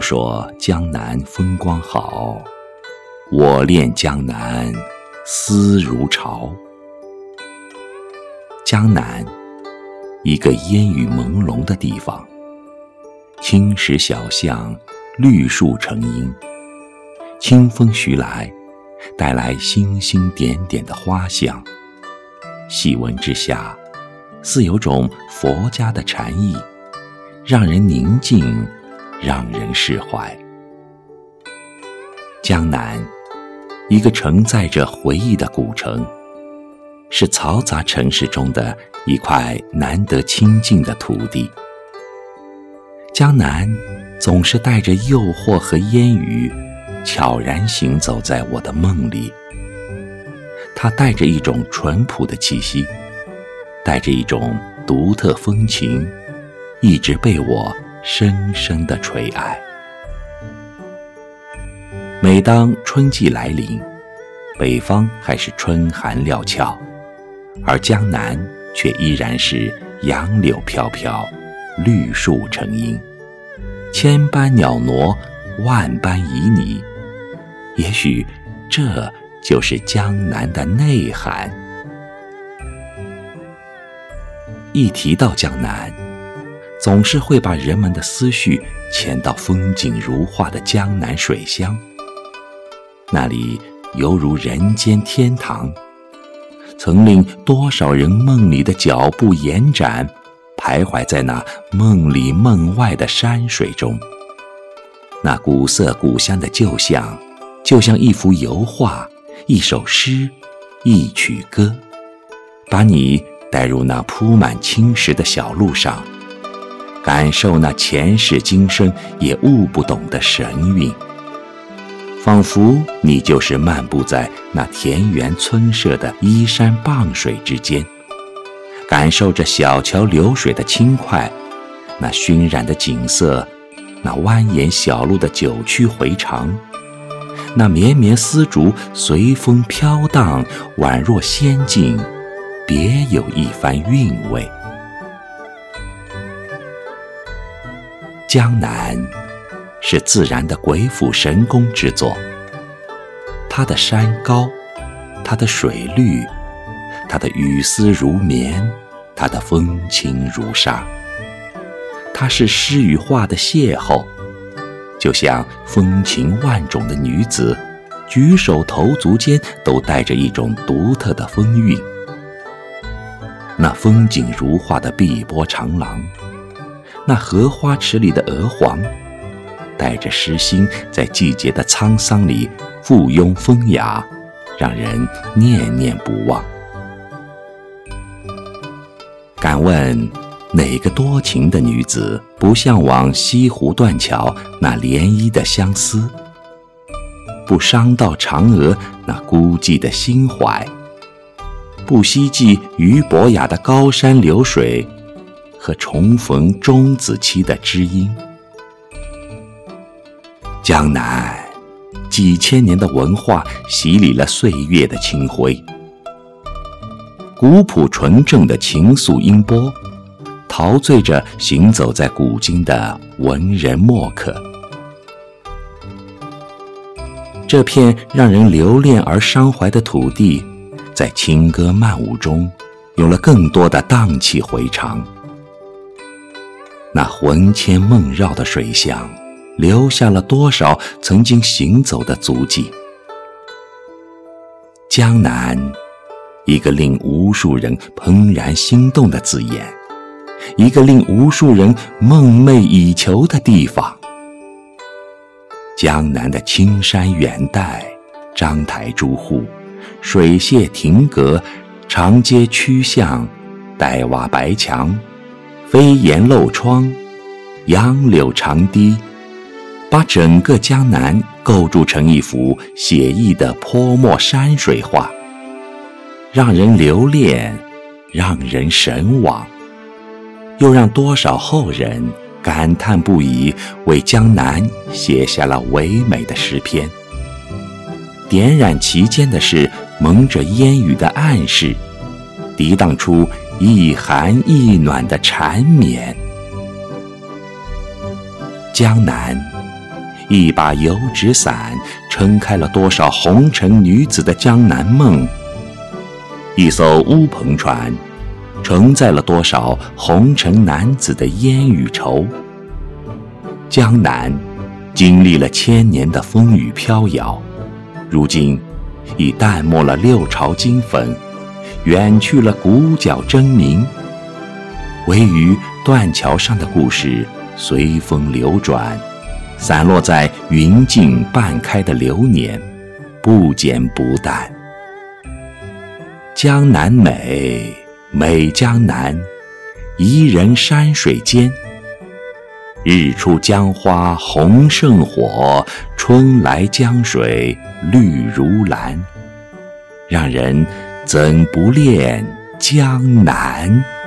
说江南风光好，我恋江南思如潮。江南，一个烟雨朦胧的地方，青石小巷，绿树成荫，清风徐来，带来星星点点的花香。细闻之下，似有种佛家的禅意，让人宁静。让人释怀。江南，一个承载着回忆的古城，是嘈杂城市中的一块难得清静的土地。江南总是带着诱惑和烟雨，悄然行走在我的梦里。它带着一种淳朴的气息，带着一种独特风情，一直被我。深深的垂爱。每当春季来临，北方还是春寒料峭，而江南却依然是杨柳飘飘，绿树成荫，千般鸟挪，万般旖旎。也许，这就是江南的内涵。一提到江南，总是会把人们的思绪牵到风景如画的江南水乡，那里犹如人间天堂，曾令多少人梦里的脚步延展，徘徊在那梦里梦外的山水中。那古色古香的旧巷，就像一幅油画，一首诗，一曲歌，把你带入那铺满青石的小路上。感受那前世今生也悟不懂的神韵，仿佛你就是漫步在那田园村舍的依山傍水之间，感受着小桥流水的轻快，那熏染的景色，那蜿蜒小路的九曲回肠，那绵绵丝竹随风飘荡，宛若仙境，别有一番韵味。江南是自然的鬼斧神工之作，它的山高，它的水绿，它的雨丝如绵，它的风轻如纱，它是诗与画的邂逅，就像风情万种的女子，举手投足间都带着一种独特的风韵。那风景如画的碧波长廊。那荷花池里的鹅黄，带着诗心，在季节的沧桑里附庸风雅，让人念念不忘。敢问哪个多情的女子不向往西湖断桥那涟漪的相思？不伤到嫦娥那孤寂的心怀？不希冀俞伯雅的高山流水？和重逢钟子期的知音，江南几千年的文化洗礼了岁月的清辉，古朴纯正的情愫音波，陶醉着行走在古今的文人墨客。这片让人留恋而伤怀的土地，在轻歌曼舞中，有了更多的荡气回肠。那魂牵梦绕的水乡，留下了多少曾经行走的足迹？江南，一个令无数人怦然心动的字眼，一个令无数人梦寐以求的地方。江南的青山远黛，章台朱户，水榭亭阁，长街曲巷，黛瓦白墙。飞檐漏窗，杨柳长堤，把整个江南构筑成一幅写意的泼墨山水画，让人留恋，让人神往，又让多少后人感叹不已，为江南写下了唯美的诗篇。点染其间的是蒙着烟雨的暗示，涤荡出。一寒一暖的缠绵，江南一把油纸伞撑开了多少红尘女子的江南梦，一艘乌篷船承载了多少红尘男子的烟与愁。江南经历了千年的风雨飘摇，如今已淡漠了六朝金粉，远去了鼓角争鸣，唯余断桥上的故事随风流转。散落在云尽半开的流年，不减不淡。江南美，美江南，宜人山水间。日出江花红胜火，春来江水绿如蓝。让人怎不恋江南？